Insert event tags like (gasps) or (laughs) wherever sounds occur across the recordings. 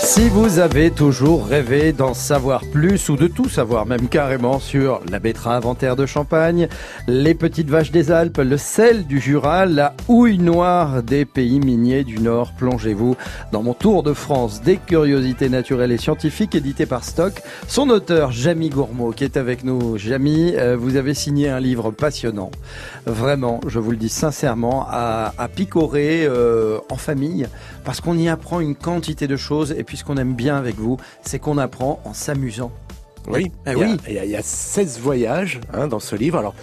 Si vous avez toujours rêvé d'en savoir plus ou de tout savoir, même carrément sur la betterave en terre de Champagne, les petites vaches des Alpes, le sel du Jura, la houille noire des pays miniers du Nord, plongez-vous dans mon tour de France des curiosités naturelles et scientifiques édité par Stock. Son auteur, Jamie Gourmaud, qui est avec nous. Jamie, euh, vous avez signé un livre passionnant. Vraiment, je vous le dis sincèrement, à, picorer euh, en famille, parce qu'on y apprend une quantité de choses et puis ce qu'on aime bien avec vous, c'est qu'on apprend en s'amusant. Oui, eh oui. Il, y a, il y a 16 voyages hein, dans ce livre. Alors,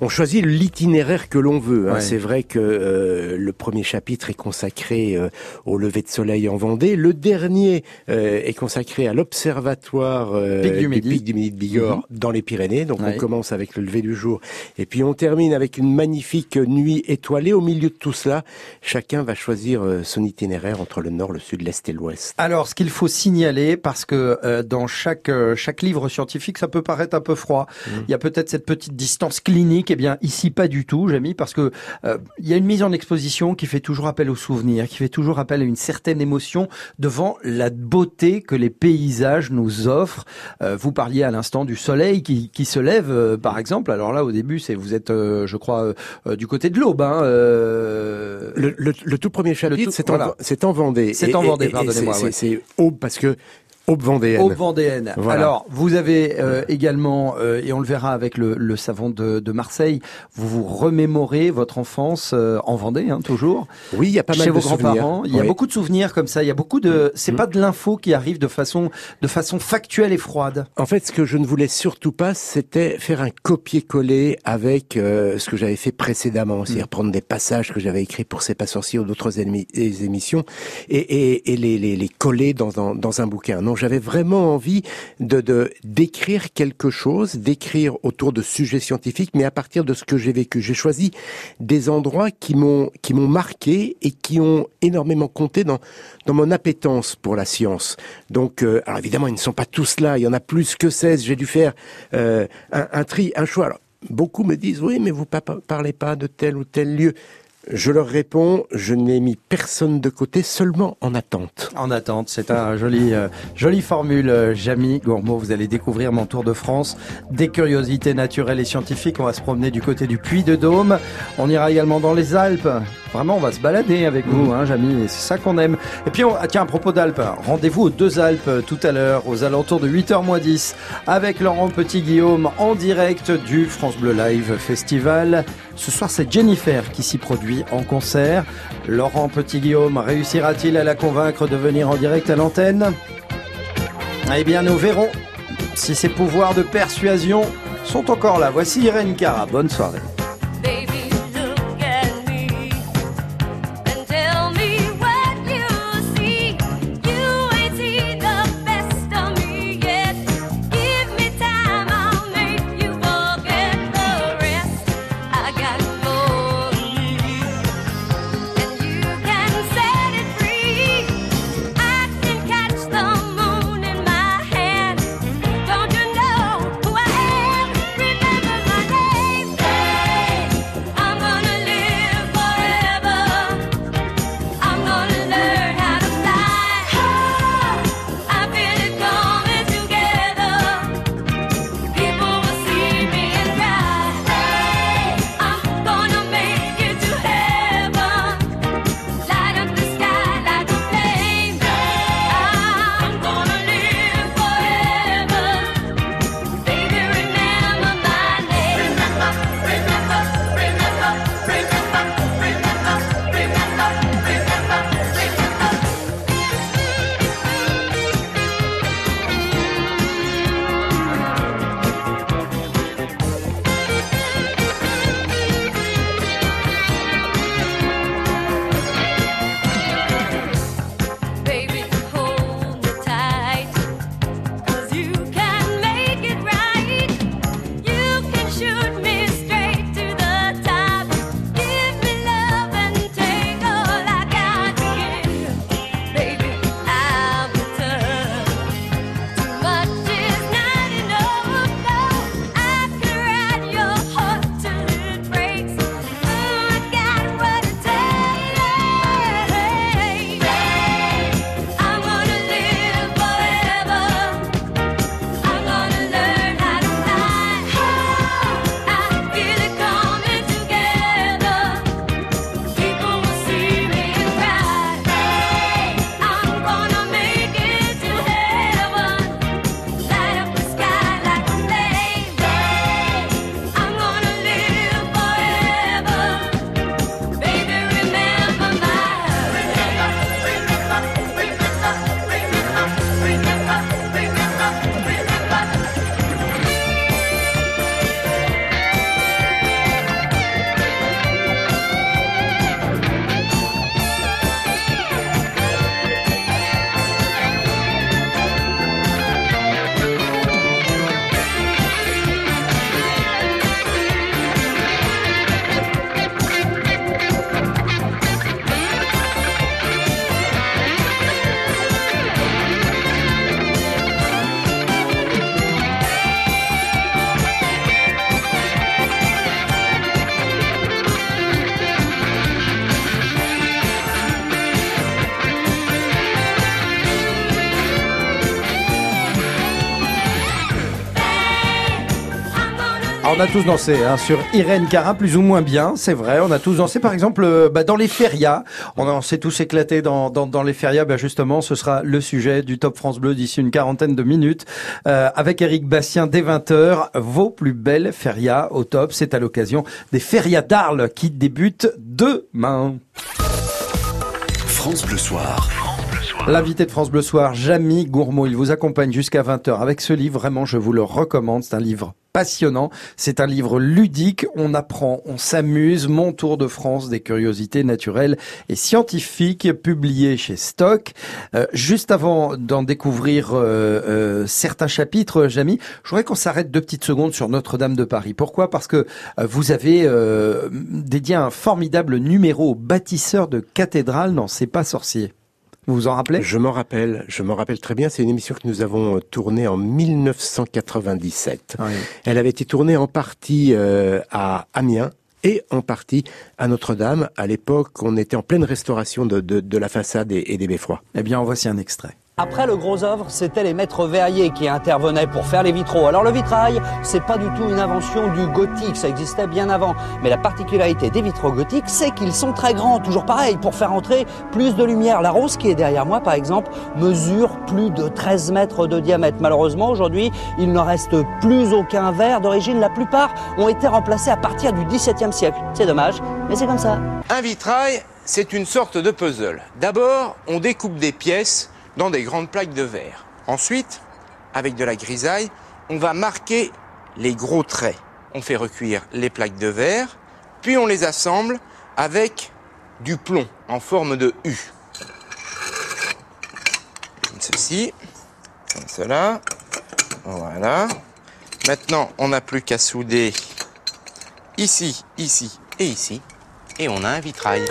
on choisit l'itinéraire que l'on veut. Hein. C'est vrai que euh, le premier chapitre est consacré euh, au lever de soleil en Vendée. Le dernier euh, est consacré à l'observatoire du, Midi de Bigorre mhm. dans les Pyrénées. Donc on commence avec le lever du jour et puis on termine avec une magnifique nuit étoilée. Au milieu de tout cela, chacun va choisir son itinéraire entre le nord, le sud, l'est et l'ouest. Alors ce qu'il faut signaler, parce que dans chaque chaque livre scientifique, ça peut paraître un peu froid. Mhm. Il y a peut-être cette petite distance clinique eh bien, ici, pas du tout, Jamie, parce que euh, il y a une mise en exposition qui fait toujours appel au souvenir, qui fait toujours appel à une certaine émotion devant la beauté que les paysages nous offrent. Euh, vous parliez à l'instant du soleil qui, qui se lève, euh, par exemple. Alors là, au début, c'est vous êtes, je crois, du côté de l'Aube. Hein, le, le, tout premier chapitre, c'est en, en, Vendée. C'est en Vendée, pardonnez-moi. C'est Aube parce que Aube vendéenne. Aube vendéenne. Alors, vous avez euh, également, euh, et on le verra avec le, le savon de, de, Marseille, vous vous remémorez votre enfance euh, en Vendée, hein, toujours. Oui, il y a pas mal de vos grands-parents. Il y a beaucoup de souvenirs comme ça. Il y a beaucoup de. C'est mm. pas de l'info qui arrive de façon de façon factuelle et froide. En fait, ce que je ne voulais surtout pas, c'était faire un copier-coller avec ce que j'avais fait précédemment, c'est-à-dire mm. prendre des passages que j'avais écrits pour C'est pas sorcier ou d'autres émissions et, et, et les, les, les, coller dans, dans, dans un bouquin. Non, j'avais vraiment envie de d'écrire quelque chose, d'écrire autour de sujets scientifiques, mais à partir de ce que j'ai vécu. J'ai choisi des endroits qui m'ont qui m'ont marqué et qui ont énormément compté dans dans mon appétence pour la science. Donc, euh, alors évidemment, ils ne sont pas tous là. Il y en a plus que 16. J'ai dû faire euh, un, un, tri, un choix. Alors, beaucoup me disent oui, mais vous ne parlez pas de tel ou tel lieu. Je leur réponds, je n'ai mis personne de côté, seulement en attente. En attente, c'est un joli, euh, jolie formule, euh, Jamie Gourmaud. Vous allez découvrir mon tour de France, des curiosités naturelles et scientifiques. On va se promener du côté du Puy de Dôme. On ira également dans les Alpes. Vraiment, on va se balader avec vous, hein, Jamie. C'est ça qu'on aime. Et puis, on, ah, tiens, à propos d'Alpes, rendez-vous aux deux Alpes euh, tout à l'heure, aux alentours de 8h 10, avec Laurent Petit-Guillaume en direct du France Bleu Live Festival. Ce soir, c'est Jennifer qui s'y produit en concert. Laurent Petit-Guillaume réussira-t-il à la convaincre de venir en direct à l'antenne? Eh bien, nous verrons si ses pouvoirs de persuasion sont encore là. Voici Irène Cara. Bonne soirée. On a tous dansé hein, sur Irène Cara, plus ou moins bien, c'est vrai. On a tous dansé, par exemple, euh, bah, dans les férias. On, on s'est tous éclatés dans, dans, dans les férias. Bah, justement, ce sera le sujet du Top France Bleu d'ici une quarantaine de minutes. Euh, avec Eric Bastien, dès 20h, vos plus belles férias au top. C'est à l'occasion des férias d'Arles qui débutent demain. France Bleu Soir. L'invité de France Bleu Soir, Jamie Gourmaud, il vous accompagne jusqu'à 20h avec ce livre. Vraiment, je vous le recommande. C'est un livre passionnant. C'est un livre ludique. On apprend, on s'amuse. Mon tour de France des curiosités naturelles et scientifiques, publié chez Stock. Euh, juste avant d'en découvrir euh, euh, certains chapitres, Jamie, je voudrais qu'on s'arrête deux petites secondes sur Notre-Dame de Paris. Pourquoi? Parce que euh, vous avez euh, dédié un formidable numéro au bâtisseur de cathédrale dans C'est pas sorcier. Vous vous en rappelez? Je m'en rappelle, je m'en rappelle très bien. C'est une émission que nous avons euh, tournée en 1997. Oui. Elle avait été tournée en partie euh, à Amiens et en partie à Notre-Dame. À l'époque, on était en pleine restauration de, de, de la façade et, et des beffrois. Eh bien, en voici un extrait. Après le gros œuvre, c'était les maîtres verriers qui intervenaient pour faire les vitraux. Alors le vitrail, c'est pas du tout une invention du gothique, ça existait bien avant. Mais la particularité des vitraux gothiques, c'est qu'ils sont très grands, toujours pareil, pour faire entrer plus de lumière. La rose qui est derrière moi, par exemple, mesure plus de 13 mètres de diamètre. Malheureusement, aujourd'hui, il ne reste plus aucun verre d'origine. La plupart ont été remplacés à partir du XVIIe siècle. C'est dommage, mais c'est comme ça. Un vitrail, c'est une sorte de puzzle. D'abord, on découpe des pièces dans des grandes plaques de verre. Ensuite, avec de la grisaille, on va marquer les gros traits. On fait recuire les plaques de verre, puis on les assemble avec du plomb en forme de U. Comme ceci, comme cela. Voilà. Maintenant, on n'a plus qu'à souder ici, ici et ici. Et on a un vitrail.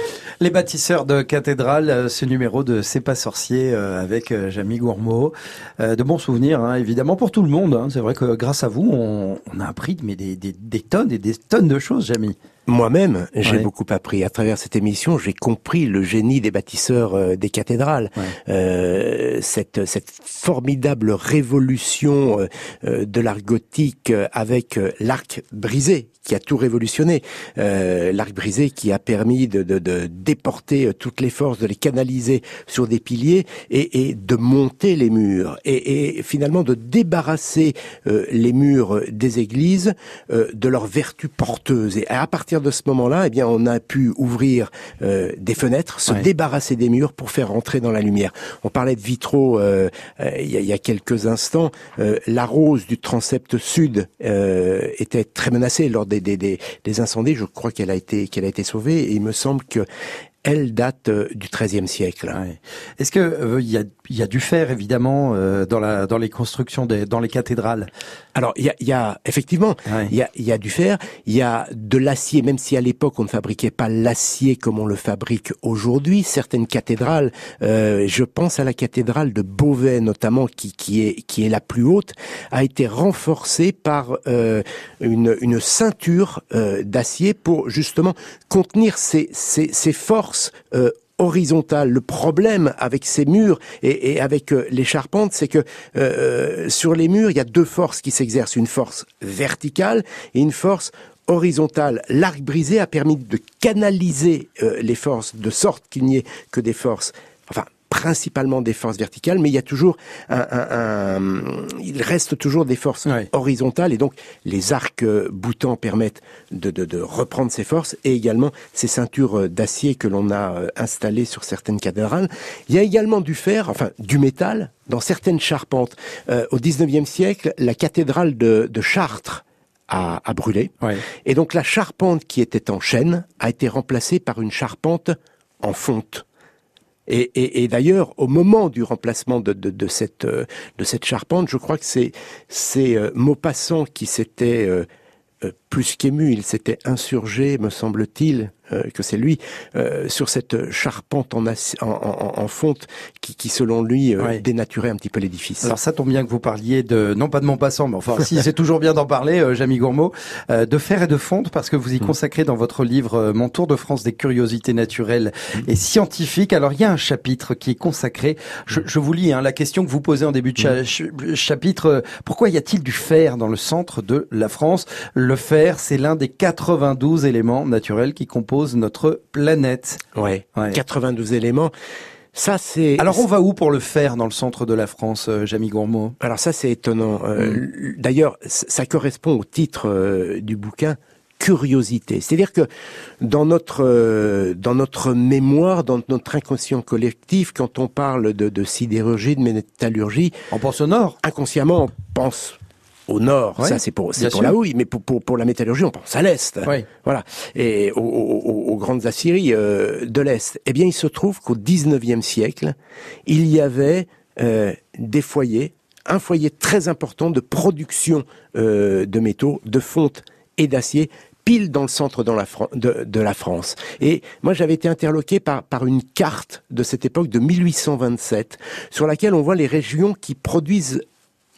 Les bâtisseurs de cathédrale, euh, ce numéro de C'est pas sorcier euh, avec euh, Jamie Gourmaud. De bons souvenirs, hein, évidemment, pour tout le monde. hein. C'est vrai que grâce à vous, on, on a appris mais des, des, des tonnes et des tonnes de choses, Jamie. Moi-même, j'ai Ouais. beaucoup appris. À travers cette émission, j'ai compris le génie des bâtisseurs euh, des cathédrales. Ouais. Euh, cette, cette formidable révolution euh, de l'art gothique avec l'arc brisé qui a tout révolutionné. Euh, l'arc brisé qui a permis de, de, de déporter euh, toutes les forces, de les canaliser sur des piliers et, et de monter les murs et, et finalement de débarrasser euh, les murs des églises euh, de leurs vertus porteuses. Et à partir de ce moment-là, eh bien, on a pu ouvrir euh, des fenêtres, se Ouais. débarrasser des murs pour faire rentrer dans la lumière. On parlait de vitraux euh, euh, il, y y a quelques instants. Euh, la rose du transept sud euh, était très menacée lors des, incendies. Je crois qu'elle a été qu'elle a été sauvée et il me semble que elle date euh, du XIIIe siècle. Ouais. Est-ce que euh, il y, a, il y a du fer évidemment euh, dans la dans les constructions des dans les cathédrales? Alors, il y a, y a effectivement, Ouais. il y a, y a du fer, il y a de l'acier, même si à l'époque on ne fabriquait pas l'acier comme on le fabrique aujourd'hui. Certaines cathédrales, euh, je pense à la cathédrale de Beauvais notamment, qui, qui est qui est la plus haute, a été renforcée par euh, une, une ceinture euh, d'acier pour justement contenir ces, ces, ces forces euh, horizontale. Le problème avec ces murs et, avec euh, les charpentes, c'est que euh, sur les murs, il y a deux forces qui s'exercent. Une force verticale et une force horizontale. L'arc brisé a permis de canaliser les forces de sorte qu'il n'y ait que des forces, enfin principalement des forces verticales, mais il y a toujours un, un- un- il reste toujours des forces Ouais. horizontales et donc les arcs euh, boutants permettent de, de, de reprendre ces forces et également ces ceintures euh, d'acier que l'on a euh, installées sur certaines cathédrales. Il y a également du fer, enfin du métal dans certaines charpentes. Euh, au 19e siècle, la cathédrale de, de Chartres a, a brûlé Ouais. et donc la charpente qui était en chêne a été remplacée par une charpente en fonte. Et, d'ailleurs, au moment du remplacement de, cette, euh, de cette charpente, je crois que c'est euh, Maupassant qui s'était euh, plus qu'ému, il s'était insurgé, me semble-t-il, euh, que c'est lui, euh, sur cette charpente en, en, fonte qui, qui, selon lui, euh, dénaturait un petit peu l'édifice. Alors ça tombe bien que vous parliez de, non pas de Montpassant, mais enfin si c'est toujours bien d'en parler, euh, Jamie Gourmaud, de fer et de fonte, parce que vous y mm. consacrez dans votre livre Mon Tour de France des curiosités naturelles mm. et scientifiques. Alors il y a un chapitre qui est consacré, je, mm. je vous lis hein, la question que vous posez en début de chapitre, pourquoi y a-t-il du fer dans le centre de la France? Le fer, c'est l'un des 92 éléments naturels qui composent notre planète. Ouais, 92 éléments. Ça, c'est. Alors, on va où pour le faire dans le centre de la France, euh, Jamie Gourmaud? Alors ça, c'est étonnant. Euh, mm. D'ailleurs, ça correspond au titre euh, du bouquin curiosité. C'est-à-dire que dans notre dans notre mémoire, dans notre inconscient collectif, quand on parle de, de sidérurgie, de métallurgie, on pense au nord. Inconsciemment, on pense au nord, ça c'est pour c'est pour la houille, mais pour, pour, pour la métallurgie, on pense à l'est. Voilà. Et aux, aux, aux grandes aciéries euh, de l'est. Eh bien, il se trouve qu'au 19e siècle, il y avait euh, des foyers, un foyer très important de production euh, de métaux, de fonte et d'acier pile dans le centre dans la de, de, la France. Et moi, j'avais été interloqué par, par une carte de cette époque de 1827, sur laquelle on voit les régions qui produisent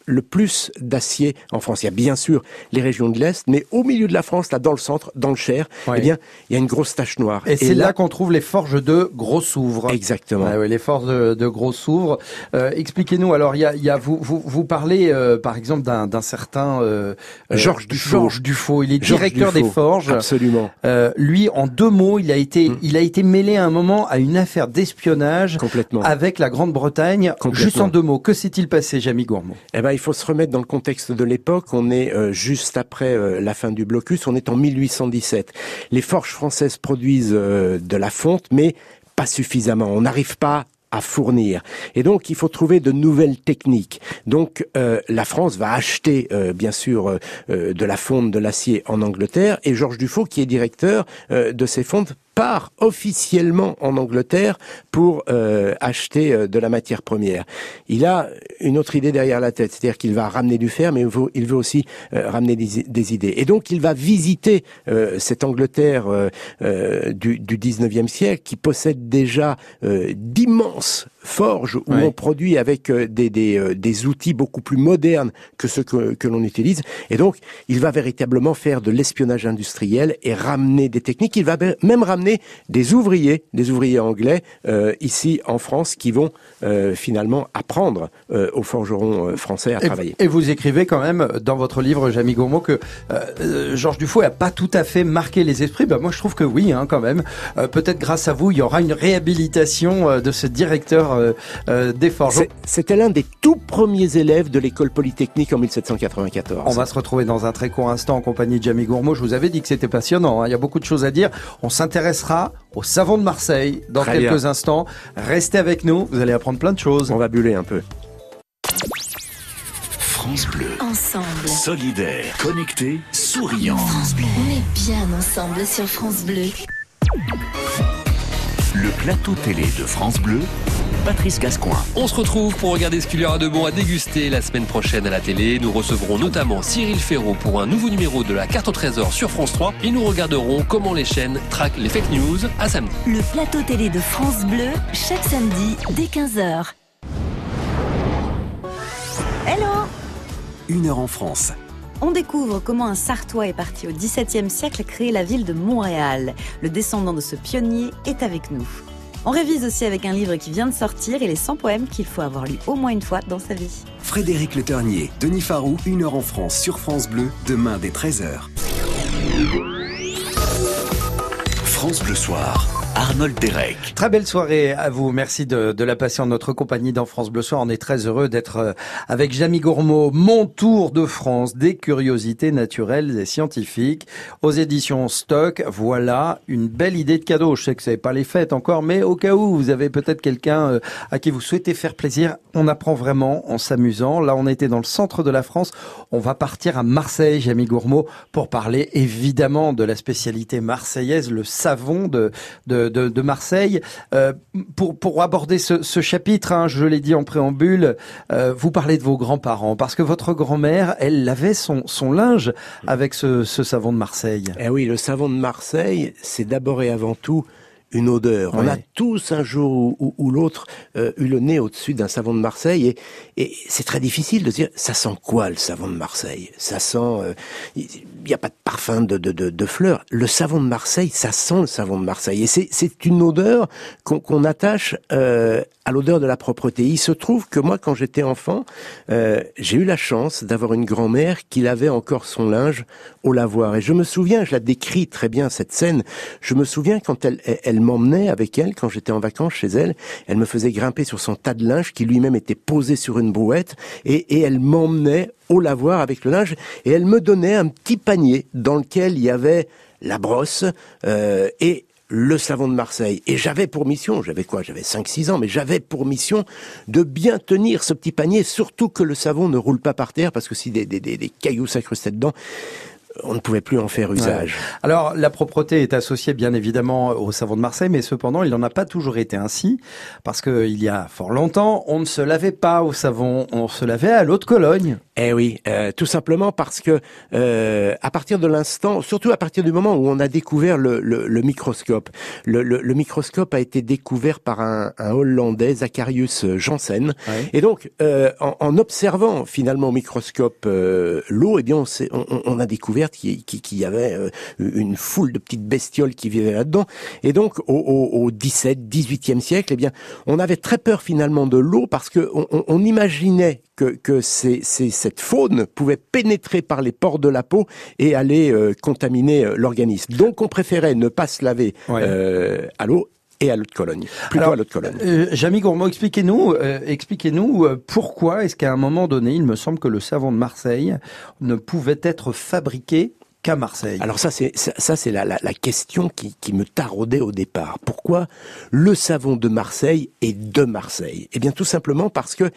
le plus d'acier en France. Il y a bien sûr les régions de l'Est, mais au milieu de la France, là, dans le centre, dans le Cher, eh bien, il y a une grosse tache noire. Et, c'est là, qu'on trouve les forges de Gros Souvre. Exactement. Ah les forges de, Gros Souvre. Euh, expliquez-nous. Alors, il y a, y a, vous, vous, vous parlez, euh, par exemple, d'un certain euh, Georges Dufaux. Georges Dufaux. Il est directeur des forges. Absolument. lui, en deux mots, il a été, mm. il a été mêlé à un moment à une affaire d'espionnage. Complètement. Avec la Grande-Bretagne. Juste en deux mots, que s'est-il passé, Jamie Gourmand Eh ben, il faut se remettre dans le contexte de l'époque. On est euh, juste après euh, la fin du blocus. On est en 1817. Les forges françaises produisent euh, de la fonte, mais pas suffisamment. On n'arrive pas à fournir. Et donc, il faut trouver de nouvelles techniques. Donc, la France va acheter, bien sûr, de la fonte, de l'acier en Angleterre. Et Georges Dufaux, qui est directeur de ces fontes, part officiellement en Angleterre pour euh, acheter euh, de la matière première. Il a une autre idée derrière la tête, c'est-à-dire qu'il va ramener du fer, mais il veut, aussi euh, ramener des, idées. Et donc il va visiter cette Angleterre du, du 19e siècle qui possède déjà d'immenses forges où on produit avec des, des, des, outils beaucoup plus modernes que ceux que, que l'on utilise. Et donc il va véritablement faire de l'espionnage industriel et ramener des techniques. Il va même ramener des ouvriers, des ouvriers anglais euh, ici en France qui vont euh, finalement apprendre euh, aux forgerons français à travailler. Et vous écrivez quand même dans votre livre, Jamie Gourmaud, que Georges Dufour n'a pas tout à fait marqué les esprits. Ben, moi, je trouve que oui, hein, quand même. Peut-être grâce à vous, il y aura une réhabilitation de ce directeur des forgerons. C'était l'un des tout premiers élèves de l'école polytechnique en 1794. On va se retrouver dans un très court instant en compagnie de Jamie Gourmaud. Je vous avais dit que c'était passionnant. Hein. Il y a beaucoup de choses à dire. On s'intéresse sera au Savon de Marseille dans quelques instants. Restez avec nous, vous allez apprendre plein de choses. On va buller un peu. France Bleu. Ensemble. Solidaire, connecté, souriant. France Bleu. On est bien ensemble sur France Bleu. Le plateau télé de France Bleu Patrice Gascoin. On se retrouve pour regarder ce qu'il y aura de bon à déguster la semaine prochaine à la télé. Nous recevrons notamment Cyril Ferraud pour un nouveau numéro de la carte au trésor sur France 3 et nous regarderons comment les chaînes traquent les fake news à samedi. Le plateau télé de France Bleu, chaque samedi dès 15h. Hello Une heure en France. On découvre comment un Sartois est parti au XVIIe siècle créer la ville de Montréal. Le descendant de ce pionnier est avec nous. On révise aussi avec un livre qui vient de sortir et les 100 poèmes qu'il faut avoir lu au moins une fois dans sa vie. Frédéric Le Ternier, Denis Farou, une heure en France sur France Bleu, demain dès 13h. France Bleu Soir. Très belle soirée à vous. Merci de, de la passer en notre compagnie dans France Bleu Soir. On est très heureux d'être euh, avec Jamie Gourmaud. Mon tour de France des curiosités naturelles et scientifiques aux éditions Stock. Voilà une belle idée de cadeau. Je sais que c'est pas les fêtes encore, mais au cas où vous avez peut-être quelqu'un euh, à qui vous souhaitez faire plaisir, on apprend vraiment en s'amusant. Là, on était dans le centre de la France. On va partir à Marseille, Jamie Gourmaud, pour parler évidemment de la spécialité marseillaise, le savon de, de de, de, de Marseille. Euh, pour, pour aborder ce, ce chapitre, hein, je l'ai dit en préambule, euh, vous parlez de vos grands-parents, parce que votre grand-mère, elle lavait son, son linge avec ce, ce savon de Marseille. Eh oui, le savon de Marseille, c'est d'abord et avant tout une odeur. On a tous un jour ou, ou- ou l'autre euh, eu le nez au-dessus d'un savon de Marseille et, et c'est très difficile de dire ça sent quoi le savon de Marseille? Ça sent euh, n'y a pas de parfum de, de, de, fleurs. Le savon de Marseille, ça sent le savon de Marseille et c'est une odeur qu'on qu'on attache euh, à l'odeur de la propreté. Il se trouve que moi, quand j'étais enfant, euh, j'ai eu la chance d'avoir une grand-mère qui lavait encore son linge au lavoir. Et je me souviens, je la décris très bien cette scène. Je me souviens quand elle, elle, elle m'emmenait avec elle, quand j'étais en vacances chez elle, elle me faisait grimper sur son tas de linge qui lui-même était posé sur une brouette et, et elle m'emmenait au lavoir avec le linge et elle me donnait un petit panier dans lequel il y avait la brosse euh, et le savon de Marseille. Et j'avais pour mission, j'avais quoi J'avais 5-6 ans, mais j'avais pour mission de bien tenir ce petit panier, surtout que le savon ne roule pas par terre, parce que si des, des, des, des cailloux s'incrustaient dedans, on ne pouvait plus en faire usage. Alors, la propreté est associée bien évidemment au savon de Marseille, mais cependant, il n'en a pas toujours été ainsi, parce que il y a fort longtemps, on ne se lavait pas au savon, on se lavait à l'eau de Cologne. Eh oui, euh, tout simplement parce que euh, à partir de l'instant, surtout à partir du moment où on a découvert le, le, le microscope, le, le, le microscope a été découvert par un, un Hollandais, Zacharius Janssen, Ouais. et donc euh, en, en observant finalement au microscope euh, l'eau, eh bien on, on, on a découvert qu'il y avait euh, une foule de petites bestioles qui vivaient là-dedans, et donc au, au, au 17, 18e siècle, eh bien on avait très peur finalement de l'eau parce que on, on- on imaginait que, que ces- ces- cette faune pouvait pénétrer par les pores de la peau et aller euh, contaminer euh, l'organisme. Donc on préférait ne pas se laver Ouais. euh, à l'eau et à l'eau de Cologne. Plutôt Alors, à l'eau de Cologne. Euh, Jamy Gourmaud, expliquez-nous, euh, expliquez-nous euh, pourquoi est-ce qu'à un moment donné, il me semble que le savon de Marseille ne pouvait être fabriqué qu'à Marseille? Alors ça, c'est ça, ça, c'est la, la, la question qui, qui me taraudait au départ. Pourquoi le savon de Marseille est de Marseille? Eh bien, tout simplement parce que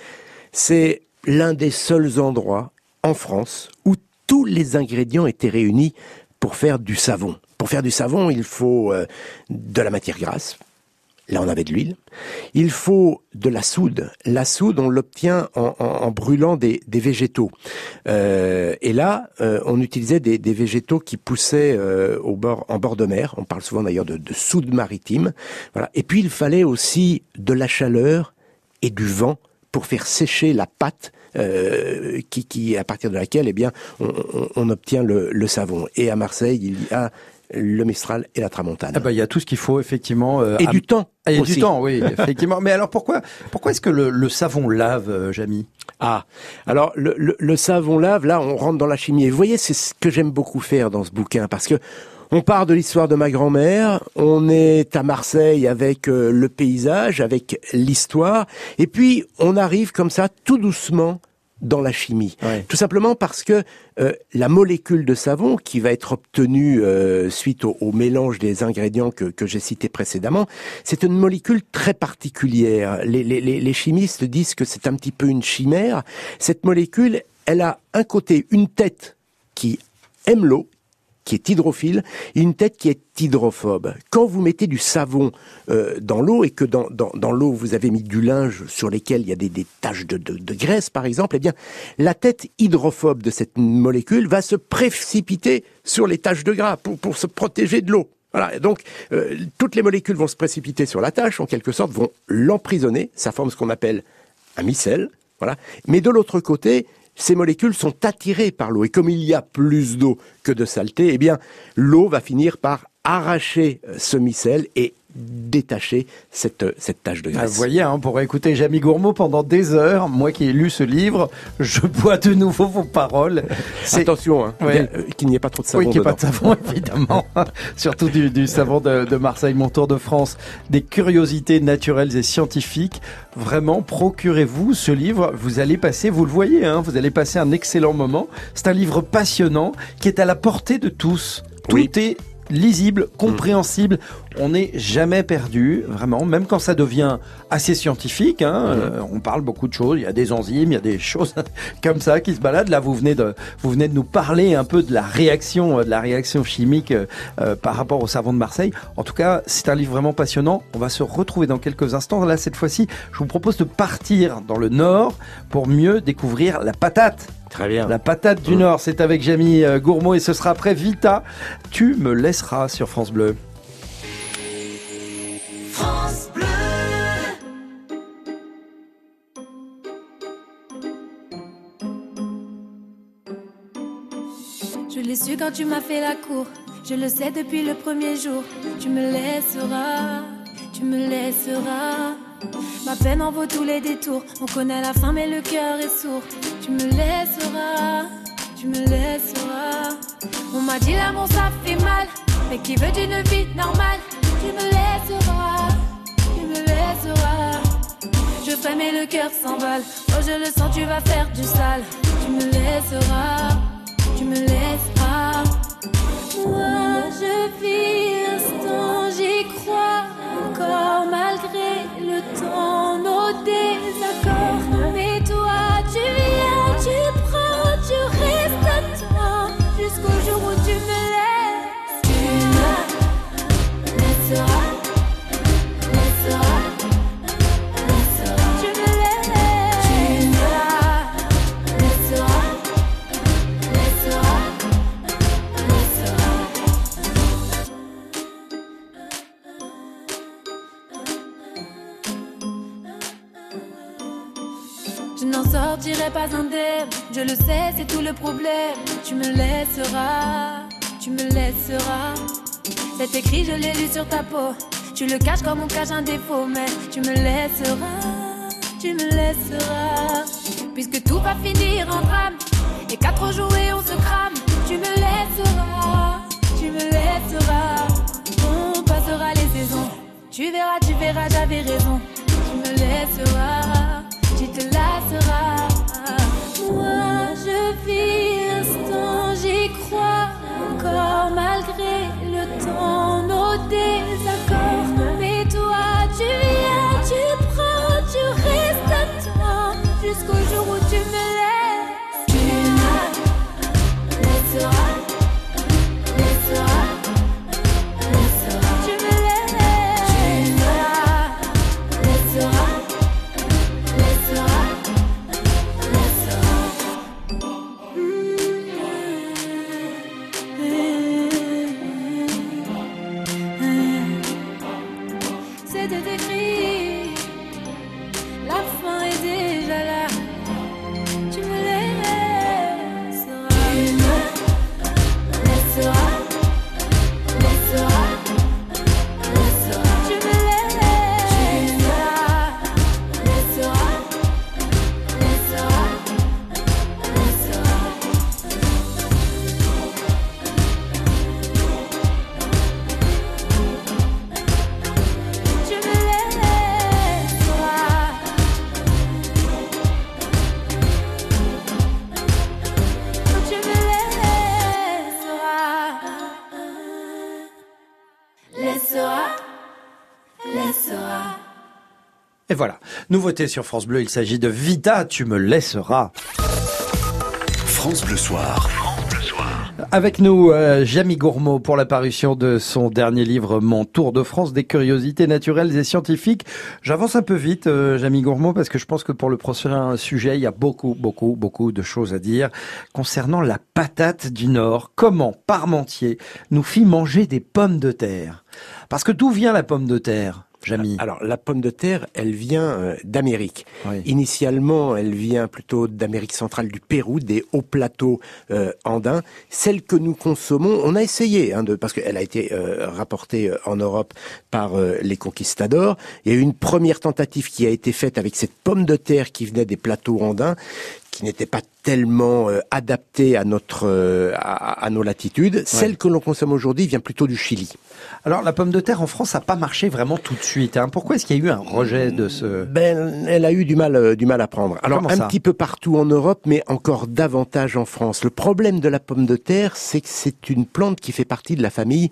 c'est l'un des seuls endroits en France où tous les ingrédients étaient réunis pour faire du savon. Pour faire du savon, il faut euh, de la matière grasse. Là, on avait de l'huile. Il faut de la soude. La soude, on l'obtient en, en- en brûlant des, des végétaux. Euh, et là, euh, on utilisait des, des végétaux qui poussaient euh, au bord, en bord de mer. On parle souvent d'ailleurs de, de soude maritime. Voilà. Et puis, il fallait aussi de la chaleur et du vent pour faire sécher la pâte euh, qui, qui, à partir de laquelle, eh bien, on, on- on obtient le, le savon. Et à Marseille, il y a le Mistral et la Tramontane. Ah bah, il y a tout ce qu'il faut effectivement. euh, et à- du temps. Ah, aussi. du temps, oui, (laughs) effectivement. Mais alors pourquoi, pourquoi est-ce que le, le savon lave, euh, Jamy? Ah, alors le, le, le savon lave, là, on rentre dans la chimie. Et vous voyez, c'est ce que j'aime beaucoup faire dans ce bouquin, parce que on part de l'histoire de ma grand-mère, on est à Marseille avec euh, le paysage, avec l'histoire, et puis on arrive comme ça, tout doucement, dans la chimie. Ouais. Tout simplement parce que euh, la molécule de savon qui va être obtenue euh, suite au, au mélange des ingrédients que, que j'ai cités précédemment, c'est une molécule très particulière. Les, les, les chimistes disent que c'est un petit peu une chimère. Cette molécule, elle a un côté, une tête qui aime l'eau, qui est hydrophile, une tête qui est hydrophobe. Quand vous mettez du savon euh, dans l'eau et que dans, dans, dans l'eau vous avez mis du linge sur lesquels il y a des, des taches de, de, graisse par exemple, eh bien la tête hydrophobe de cette molécule va se précipiter sur les taches de gras pour, pour se protéger de l'eau. Voilà, donc euh, toutes les molécules vont se précipiter sur la tâche, en quelque sorte, vont l'emprisonner, ça forme ce qu'on appelle un micelle, voilà. Mais de l'autre côté, ces molécules sont attirées par l'eau. Et comme il y a plus d'eau que de saleté, eh bien, l'eau va finir par arracher euh, ce micelle et détacher cette, cette tache de Ah, graisse. Vous voyez, hein, on pourrait écouter Jamy Gourmaud pendant des heures. Moi qui ai lu ce livre, je bois de nouveau vos paroles. (laughs) C'est- Attention, hein, euh, qu'il n'y ait pas trop de savon Oui, qu'il n'y ait pas de savon, (laughs) évidemment. (laughs) Surtout du, du savon de, de Marseille, mon tour de France. Des curiosités naturelles et scientifiques. Vraiment, procurez-vous ce livre. Vous allez passer, vous le voyez, hein, vous allez passer un excellent moment. C'est un livre passionnant qui est à la portée de tous. Tout Oui. est lisible, compréhensible. On n'est jamais perdu, vraiment, même quand ça devient assez scientifique. Hein, euh, on parle beaucoup de choses. Il y a des enzymes, il y a des (laughs) choses comme ça qui se baladent. Là, vous venez de, vous venez de nous parler un peu de la réaction, euh, de la réaction chimique euh, euh, par rapport au savon de Marseille. En tout cas, c'est un livre vraiment passionnant. On va se retrouver dans quelques instants. Là, cette fois-ci, je vous propose de partir dans le Nord pour mieux découvrir la patate. Très bien. La patate du Nord, c'est avec Jamie euh, Gourmaud et ce sera après Vita. Tu me laisseras sur France Bleu. France Bleu. Je l'ai su quand tu m'as fait la cour. Je le sais depuis le premier jour. Tu me laisseras, tu me laisseras. Ma peine en vaut tous les détours. On connaît la fin, mais le cœur est sourd. Tu me laisseras, tu me laisseras. On m'a dit l'amour ça fait mal. Mais qui veut d'une vie normale? Tu me laisseras, tu me laisseras. Je fais mais le cœur s'emballe. Oh, je le sens, tu vas faire du sale. Tu me laisseras, tu me laisseras. Moi, je vis Je n'en sortirai pas indemne, je le sais, c'est tout le problème. Tu me laisseras, tu me laisseras. C'est écrit, je l'ai lu sur ta peau. Tu le caches comme on cache un défaut, mais tu me laisseras, tu me laisseras. Puisque tout va finir en drame, et qu'à trop jouer on se crame. Tu me laisseras, tu me laisseras. On passera les saisons. Tu verras, tu verras, j'avais raison. Tu me laisseras, te lasseras. Moi, je vis l'instant, j'y crois encore malgré le temps, nos. C'était écrit, nouveauté sur France Bleu, il s'agit de Vita, tu me laisseras. France Bleu Soir. Avec nous, euh, Jamie Gourmaud pour la parution de son dernier livre, Mon Tour de France des curiosités naturelles et scientifiques. J'avance un peu vite, euh, Jamie Gourmaud, parce que je pense que pour le prochain sujet, il y a beaucoup, beaucoup, beaucoup de choses à dire concernant la patate du Nord. Comment Parmentier nous fit manger des pommes de terre? Parce que d'où vient la pomme de terre? Alors, la pomme de terre, elle vient euh, d'Amérique. Oui. Initialement, elle vient plutôt d'Amérique centrale, du Pérou, des hauts plateaux euh, andins. Celle que nous consommons, on a essayé, hein, de, parce qu'elle a été euh, rapportée en Europe par euh, les conquistadors. Il y a eu une première tentative qui a été faite avec cette pomme de terre qui venait des plateaux andins, qui n'étaient pas tellement euh, adaptées à notre euh, à, à, nos latitudes. Celle que l'on consomme aujourd'hui vient plutôt du Chili. Alors la pomme de terre en France n'a pas marché vraiment tout de suite. Hein. Pourquoi est-ce qu'il y a eu un rejet de ce Ben, elle a eu du mal euh, du mal à prendre. Alors Comment un petit peu partout en Europe, mais encore davantage en France. Le problème de la pomme de terre, c'est que c'est une plante qui fait partie de la famille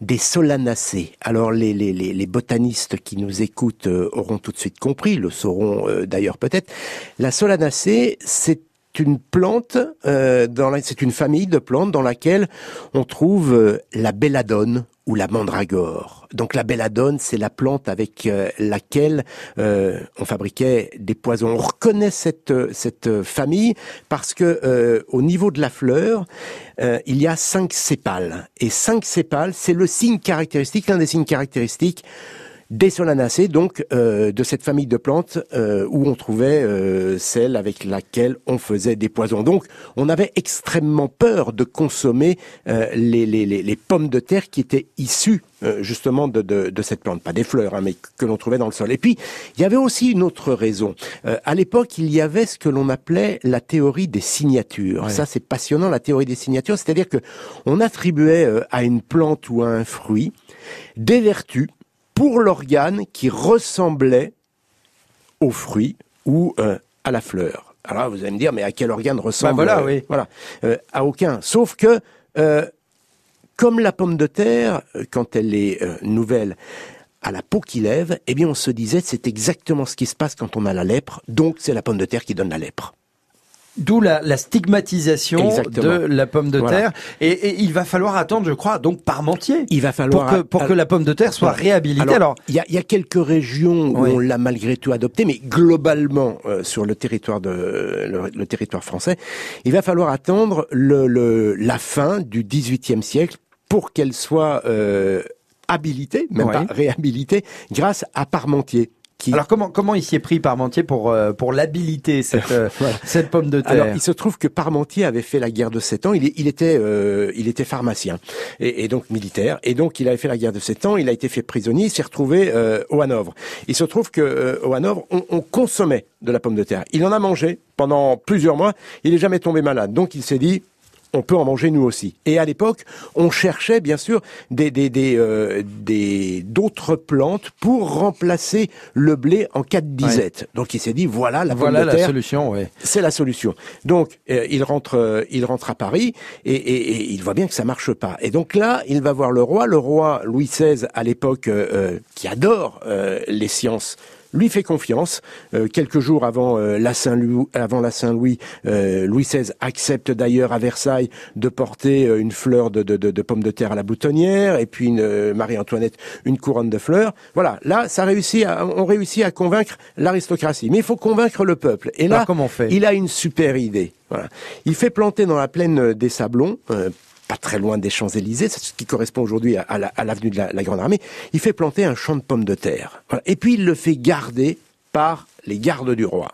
des solanacées. Alors les les les, les botanistes qui nous écoutent euh, auront tout de suite compris, le sauront d'ailleurs peut-être. La solanacée, c'est une plante, euh, dans la- c'est une famille de plantes dans laquelle on trouve euh, la belladone ou la mandragore. Donc la belladone, c'est la plante avec euh, laquelle on fabriquait des poisons. On reconnaît cette cette famille parce que au niveau de la fleur, il y a cinq sépales et cinq sépales, c'est le signe caractéristique, l'un des signes caractéristiques des solanacées, donc euh, de cette famille de plantes euh, où on trouvait euh, celle avec laquelle on faisait des poisons. Donc on avait extrêmement peur de consommer euh, les, les, les, les pommes de terre qui étaient issues euh, justement de, de, de cette plante, pas des fleurs, hein, mais que l'on trouvait dans le sol. Et puis il y avait aussi une autre raison. Euh, à l'époque, il y avait ce que l'on appelait la théorie des signatures. Ouais. Ça, c'est passionnant, la théorie des signatures, c'est-à-dire que on attribuait euh, à une plante ou à un fruit des vertus pour l'organe qui ressemblait au fruit ou euh, à la fleur. Alors là, vous allez me dire, mais à quel organe ressemble Bah voilà, euh, oui. Voilà, Euh, à aucun. Sauf que, euh, comme la pomme de terre, quand elle est nouvelle, à la peau qui lève, eh bien, on se disait, c'est exactement ce qui se passe quand on a la lèpre. Donc, c'est la pomme de terre qui donne la lèpre. D'où la, la stigmatisation Exactement. de la pomme de Voilà. terre. Et, et il va falloir attendre, je crois, donc Parmentier. Il va Pour falloir que, pour que la pomme de terre soit réhabilitée. Alors, il y a, il y a quelques régions où Oui. on l'a malgré tout adopté, mais globalement euh, sur le territoire de le, le territoire français, il va falloir attendre le, le- la fin du XVIIIe siècle pour qu'elle soit euh, habilitée, même pas réhabilitée, grâce à Parmentier. Qui, alors comment, comment il s'y est pris Parmentier pour, euh, pour l'habiliter, cette, (laughs) euh, Voilà. cette pomme de terre Alors, il se trouve que Parmentier avait fait la guerre de Sept Ans. Il, il était, euh, il était pharmacien et, et donc militaire. Et donc, il avait fait la guerre de Sept Ans. Il a été fait prisonnier. Il s'est retrouvé euh, au Hanovre. Il se trouve que euh, au Hanovre, on, on consommait de la pomme de terre. Il en a mangé pendant plusieurs mois. Il n'est jamais tombé malade. Donc, il s'est dit. On peut en manger nous aussi. Et à l'époque, on cherchait bien sûr des des des euh, des d'autres plantes pour remplacer le blé en cas de disette. Donc il s'est dit voilà la pomme voilà de la solution, c'est la solution. Donc, euh, il rentre, euh, il rentre à Paris et, et- et il voit bien que ça marche pas. Et donc là, il va voir le roi. Le roi Louis XVI, à l'époque, euh, euh, qui adore euh, les sciences, lui fait confiance. Euh, quelques jours avant euh, la Saint-Louis, avant la Saint-Louis, euh, Louis XVI accepte d'ailleurs à Versailles de porter euh, une fleur de, de, de, de pomme de terre à la boutonnière et puis une, euh, Marie-Antoinette une couronne de fleurs. Voilà, là, ça réussit, à, on réussit à convaincre l'aristocratie. Mais il faut convaincre le peuple. Et là, Alors, comment on fait? il a une super idée. Voilà. Il fait planter dans la plaine des Sablons, euh, pas très loin des Champs-Élysées, ce qui correspond aujourd'hui à, à la- à l'avenue de la, Grande Armée. Il fait planter un champ de pommes de terre. Et puis il le fait garder par les gardes du roi.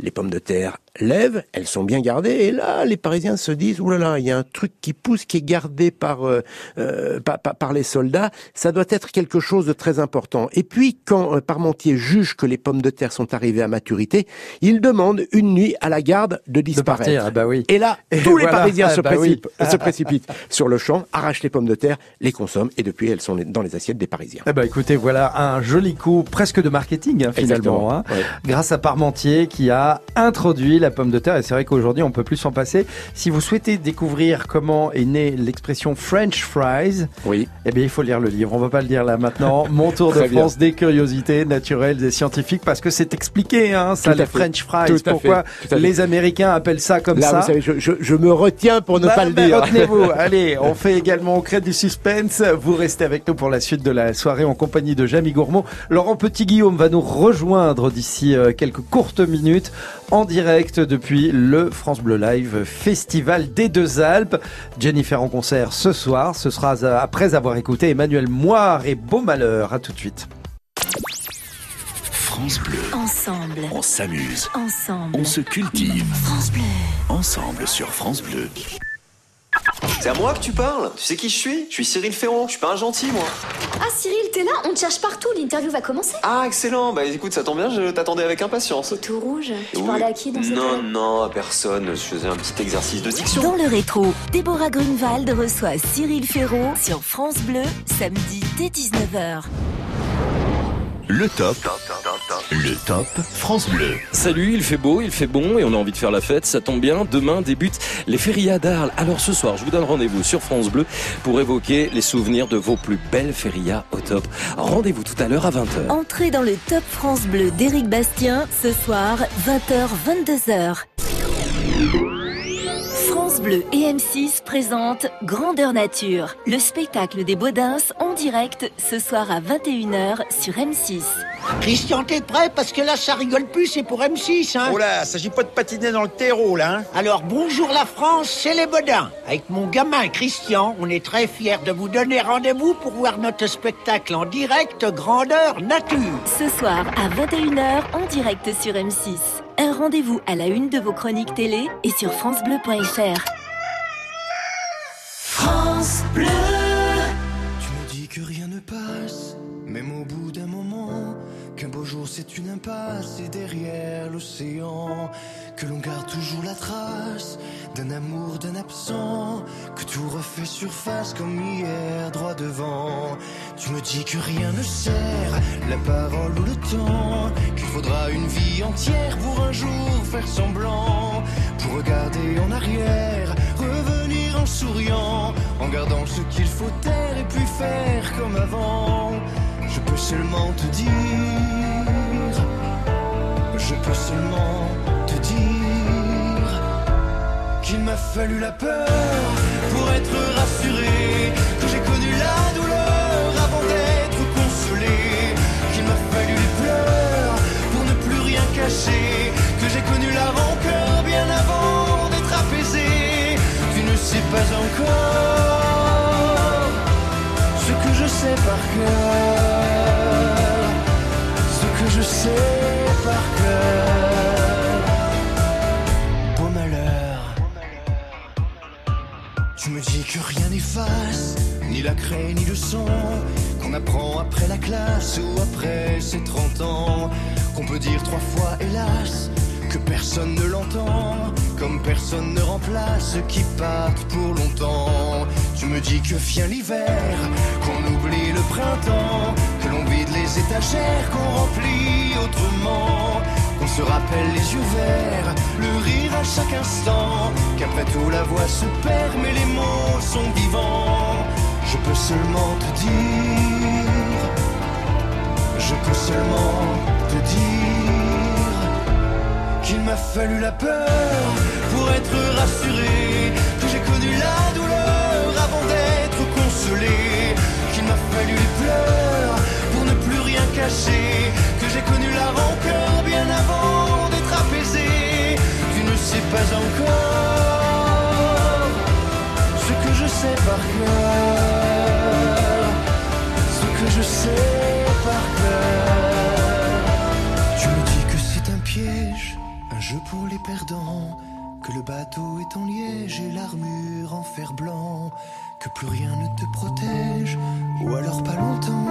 Les pommes de terre lèvent, elles sont bien gardées, et là, les Parisiens se disent, oulala, là là, il y a un truc qui pousse, qui est gardé par, euh, euh, par, par- par les soldats, ça doit être quelque chose de très important. Et puis, quand euh, Parmentier juge que les pommes de terre sont arrivées à maturité, il demande une nuit à la garde de De disparaître. partir, ah bah oui. Et là, Et tous les voilà. Parisiens Ah se, bah précipitent, oui. se précipitent (laughs) sur le champ, arrachent les pommes de terre, les consomment, et depuis, elles sont dans les assiettes des Parisiens. Eh ben, écoutez, voilà un joli coup presque de marketing hein, finalement, hein, ouais. grâce à Parmentier qui a introduit la pomme de terre. Et c'est vrai qu'aujourd'hui on peut plus s'en passer. Si vous souhaitez découvrir comment est née l'expression French fries, Oui. eh bien il faut lire le livre. On va pas le dire là maintenant. (laughs) Mon tour de bien. France des curiosités naturelles et scientifiques parce que c'est expliqué, hein, ça les fait. French fries. Tout Pourquoi fait. Les Américains appellent ça comme Là, ça vous savez, je, je- je me retiens pour ne bah, pas le bah, dire. Retenez-vous. (laughs) Allez, on fait également au crée du suspense. Vous restez avec nous pour la suite de la soirée en compagnie de Jamie Gourmaud. Laurent Petit-Guillaume va nous rejoindre d'ici euh, quelques courtes minutes en direct depuis le France Bleu Live Festival des Deux Alpes. Jennifer en concert ce soir. Ce sera après avoir écouté Emmanuel Moire et Beau Malheur. À tout de suite. France Bleu, Ensemble. on s'amuse, Ensemble. on se cultive. France Bleu. Ensemble sur France Bleu. C'est à moi que tu parles Tu sais qui je suis? Je suis Cyril Ferron, je suis pas un gentil moi. Ah Cyril, t'es là? On te cherche partout, l'interview va commencer. Ah excellent, bah écoute, ça tombe bien, je t'attendais avec impatience. C'est tout rouge. Tu Oui. parlais à qui dans cette Non, non, à personne, je faisais un petit exercice de diction. Dans le rétro, Déborah Grunewald reçoit Cyril Ferraud sur France Bleu, samedi dès 19h. Le top. Le top France Bleu. Salut, il fait beau, il fait bon et on a envie de faire la fête, ça tombe bien. Demain débutent les férias d'Arles. Alors ce soir, je vous donne rendez-vous sur France Bleu pour évoquer les souvenirs de vos plus belles férias au top. Rendez-vous tout à l'heure à 20h. Entrez dans le top France Bleu d'Éric Bastien ce soir, 20h-22h. France Bleu et M6 présentent Grandeur Nature, le spectacle des Baudins en direct ce soir à 21h sur M6. Christian, t'es prêt? Parce que là, ça rigole plus, c'est pour M6, hein Oh là, s'agit pas de patiner dans le terreau, là, hein Alors, bonjour la France, c'est les Bodins. Avec mon gamin Christian, on est très fiers de vous donner rendez-vous pour voir notre spectacle en direct Grandeur Nature. Ce soir à 21h en direct sur M6. Un rendez-vous à la une de vos chroniques télé et sur francebleu.fr. France Bleu. Tu me dis que rien ne passe, même au bout d'un moment. Qu'un beau jour c'est une impasse et derrière l'océan. Que l'on garde toujours la trace d'un amour, d'un absent. Que tout refait surface comme hier, droit devant. Tu me dis que rien ne sert, la parole ou le temps. Qu'il faudra une vie entière pour un jour faire semblant. Pour regarder en arrière, revenir en souriant. En gardant ce qu'il faut taire et puis faire comme avant. Je peux seulement te dire, je peux seulement qu'il m'a fallu la peur pour être rassuré, que j'ai connu la douleur avant d'être consolé, qu'il m'a fallu les pleurs pour ne plus rien cacher, que j'ai connu la rancœur bien avant d'être apaisé. Tu ne sais pas encore ce que je sais par cœur, ce que je sais par cœur. Tu me dis que rien n'efface, ni la craie ni le sang, qu'on apprend après la classe ou après ses 30 ans, qu'on peut dire trois fois hélas. Que personne ne l'entend, comme personne ne remplace ceux qui partent pour longtemps. Tu me dis que vient l'hiver, qu'on oublie le printemps, que l'on vide les étagères, qu'on remplit autrement, se rappelle les yeux verts, le rire à chaque instant, qu'après tout la voix se perd, mais les mots sont vivants. Je peux seulement te dire, je peux seulement te dire qu'il m'a fallu la peur pour être rassuré, que j'ai connu la douleur avant d'être consolé, qu'il m'a fallu les pleurs pour ne plus rien cacher, que j'ai connu la rancœur bien avant d'être apaisé. Tu ne sais pas encore ce que je sais par cœur, ce que je sais par cœur. Tu me dis que c'est un piège, un jeu pour les perdants, que le bateau est en liège et l'armure en fer blanc, que plus rien ne te protège, ou alors pas longtemps,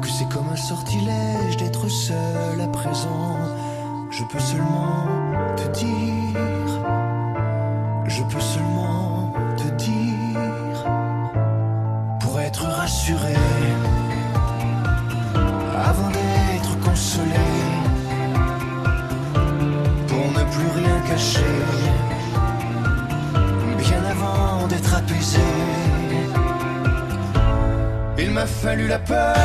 que c'est comme un sortilège d'être seul à présent. Je peux seulement te dire, je peux seulement te dire, pour être rassuré, avant d'être consolé pour ne plus rien cacher, bien avant d'être apaisé. Il m'a fallu la peur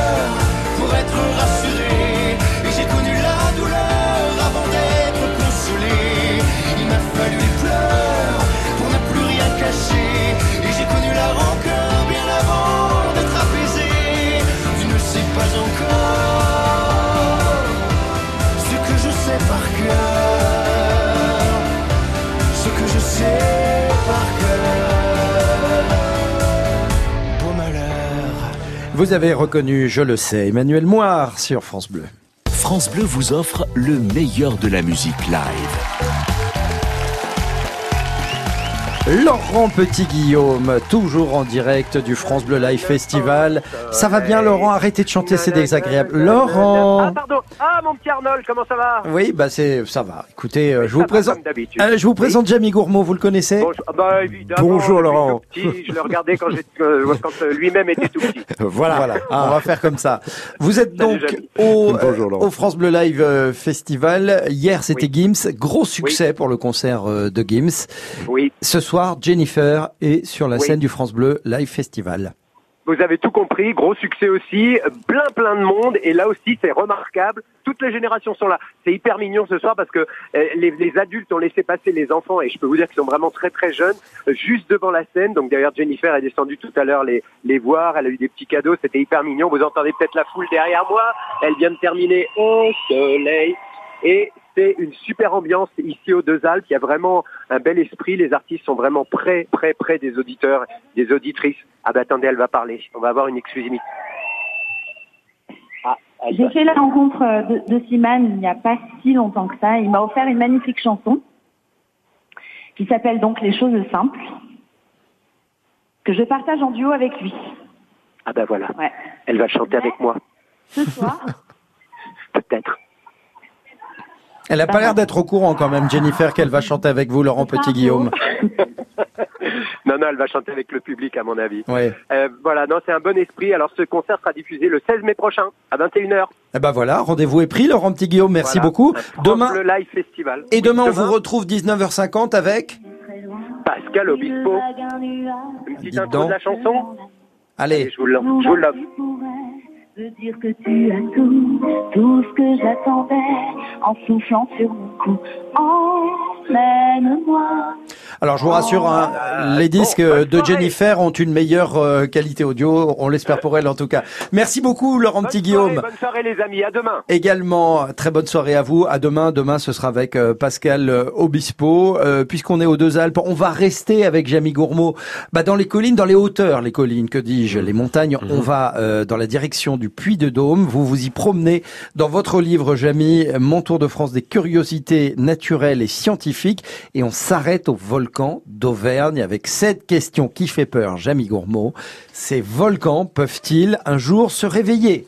pour être rassuré, et j'ai connu la douleur avant d'être consolé. Il m'a fallu les pleurs pour ne plus rien cacher, et j'ai connu la rancœur bien avant d'être apaisé. Tu ne sais pas encore ce que je sais par cœur, ce que je sais Vous avez reconnu, je le sais, Emmanuel Moire sur France Bleu. France Bleu vous offre le meilleur de la musique live. Laurent Petit-Guillaume, toujours en direct du France Bleu Live Festival. Ça va bien Laurent, arrêtez de chanter, c'est désagréable. Laurent Ah pardon, ah mon petit Arnold, comment ça va Oui, bah c'est ça va. Écoutez, euh, je vous présente. Euh, je vous présente Jamie Gourmaud, vous le connaissez Bonjour. Ah Bah évidemment. Bonjour, Laurent. petit, je le regardais quand, euh, quand euh, lui-même était tout petit. (laughs) Voilà, on va faire comme ça. Vous êtes donc au, euh, au France Bleu Live Festival. Hier, c'était Gims. Gros succès pour le concert de Gims. Oui. Ce soir, Jennifer est sur la Oui. scène du France Bleu Live Festival. Vous avez tout compris, gros succès aussi, plein plein de monde, et là aussi c'est remarquable, toutes les générations sont là. C'est hyper mignon ce soir parce que euh, les, les adultes ont laissé passer les enfants, et je peux vous dire qu'ils sont vraiment très très jeunes, euh, juste devant la scène. Donc d'ailleurs Jennifer est descendue tout à l'heure les, les voir, elle a eu des petits cadeaux, c'était hyper mignon. Vous entendez peut-être la foule derrière moi, elle vient de terminer au soleil, et c'est une super ambiance ici aux Deux Alpes. Il y a vraiment un bel esprit. Les artistes sont vraiment près, près, près des auditeurs, des auditrices. Ah bah attendez, elle va parler. On va avoir une exclusivité. Ah, J'ai fait la rencontre euh, de, de Siman il n'y a pas si longtemps que ça. Il m'a offert une magnifique chanson qui s'appelle donc Les choses simples, que je partage en duo avec lui. ah bah voilà. Ouais. Elle va chanter avec moi. Ce soir, (laughs) Peut-être. Elle a pas l'air d'être au courant quand même, Jennifer, qu'elle va chanter avec vous, Laurent Petit-Guillaume. (laughs) Non, non, elle va chanter avec le public, à mon avis. Ouais. Euh, voilà, non, c'est un bon esprit. Alors, ce concert sera diffusé le 16 mai prochain, à 21h. Eh ben voilà, rendez-vous est pris, Laurent Petit-Guillaume. Merci Voilà. beaucoup. Demain, Le Live Festival. et Oui, demain, on vous retrouve 19h50 avec. Pascal Obispo. Une petite Dites intro donc. de la chanson. Allez. Je vous l'offre. Je de dire que tu as tout, tout ce que j'attendais, en soufflant sur mon cou. Emmène-moi. Alors je vous rassure, hein, les disques de Jennifer ont une meilleure euh, qualité audio, on l'espère pour elle en tout cas. Merci beaucoup Laurent Petit-Guillaume. Bonne soirée, les amis. À demain. Également, très bonne soirée à vous. À demain. Demain, ce sera avec euh, Pascal euh, Obispo. Euh, Puisqu'on est aux Deux Alpes, on va rester avec Jamie Gourmaud bah, dans les collines, dans les hauteurs, les collines, que dis-je, les montagnes. On va euh, dans la direction du Puy de Dôme. Vous vous y promenez dans votre livre, Jamie, Mon Tour de France des curiosités naturelles et scientifiques. Et on s'arrête au volcan d'Auvergne avec cette question qui fait peur, Jamie Gourmaud. Ces volcans peuvent-ils un jour se réveiller?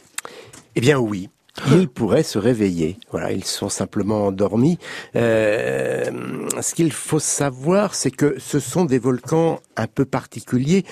Eh bien oui. (gasps) Ils pourraient se réveiller. Voilà, ils sont simplement endormis. Euh, ce qu'il faut savoir, c'est que ce sont des volcans un peu particuliers.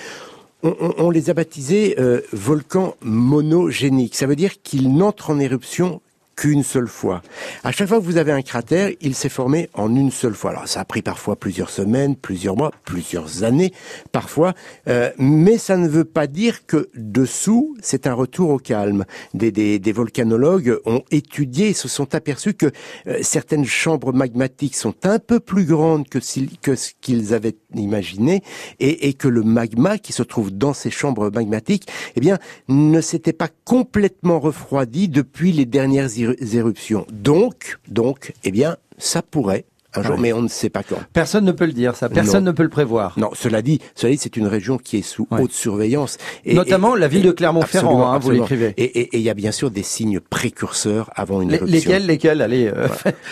On, on- on les a baptisés euh, volcans monogéniques. Ça veut dire qu'ils n'entrent en éruption qu'une seule fois. À chaque fois que vous avez un cratère, il s'est formé en une seule fois. Alors ça a pris parfois plusieurs semaines, plusieurs mois, plusieurs années, parfois, euh, mais ça ne veut pas dire que dessous, c'est un retour au calme. Des, des, des volcanologues ont étudié et se sont aperçus que euh, certaines chambres magmatiques sont un peu plus grandes que, ce qu'ils avaient imaginé et, et que le magma qui se trouve dans ces chambres magmatiques, eh bien, ne s'était pas complètement refroidi depuis les dernières éruptions. Donc, donc, eh bien, ça pourrait un jour, Ouais. mais on ne sait pas quand. Personne ne peut le dire, ça. Personne Non. ne peut le prévoir. Non, cela dit, cela dit, c'est une région qui est sous haute surveillance. Notamment la ville de Clermont-Ferrand, hein, vous l'écrivez. Et il y a bien sûr des signes précurseurs avant une éruption. lesquels, lesquels? Allez, euh,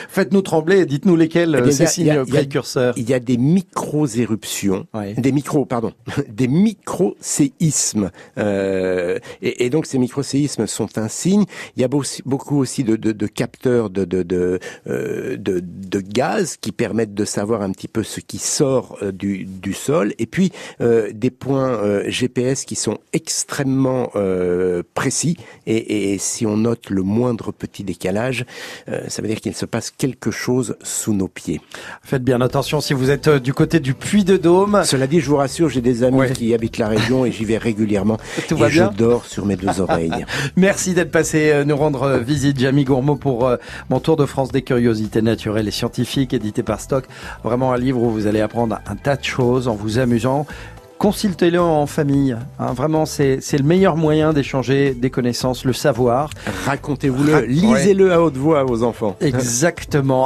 faites-nous trembler, dites-nous lesquels Eh euh, bien, ces il y a- signes a- précurseurs. Il y a des micro-éruptions, des micros, pardon, (laughs) des micro-séismes. Euh, et, et donc ces micro-séismes sont un signe. Il y a beau- beaucoup aussi de, de- de capteurs de, de, de, euh, de- de gaz qui permettent de savoir un petit peu ce qui sort euh, du, du sol. Et puis euh, des points euh, GPS qui sont extrêmement euh, précis. Et, et si on note le moindre petit décalage, euh, ça veut dire qu'il se passe quelque chose sous nos pieds. Faites bien attention si vous êtes euh, du côté du Puy de Dôme. Cela dit, je vous rassure, j'ai des amis qui habitent la région et j'y vais régulièrement. (laughs) Tout et va je dors sur mes deux oreilles. (laughs) Merci d'être passé nous rendre visite, Jamie Gourmaud, pour mon tour de France des curiosités naturelles et scientifiques, édité par Stock. Vraiment un livre où vous allez apprendre un tas de choses en vous amusant. Consultez-le en famille. hein. vraiment, c'est le meilleur moyen d'échanger des connaissances, le savoir. Racontez-vous-le, Ra- lisez-le à haute voix à vos enfants. Exactement.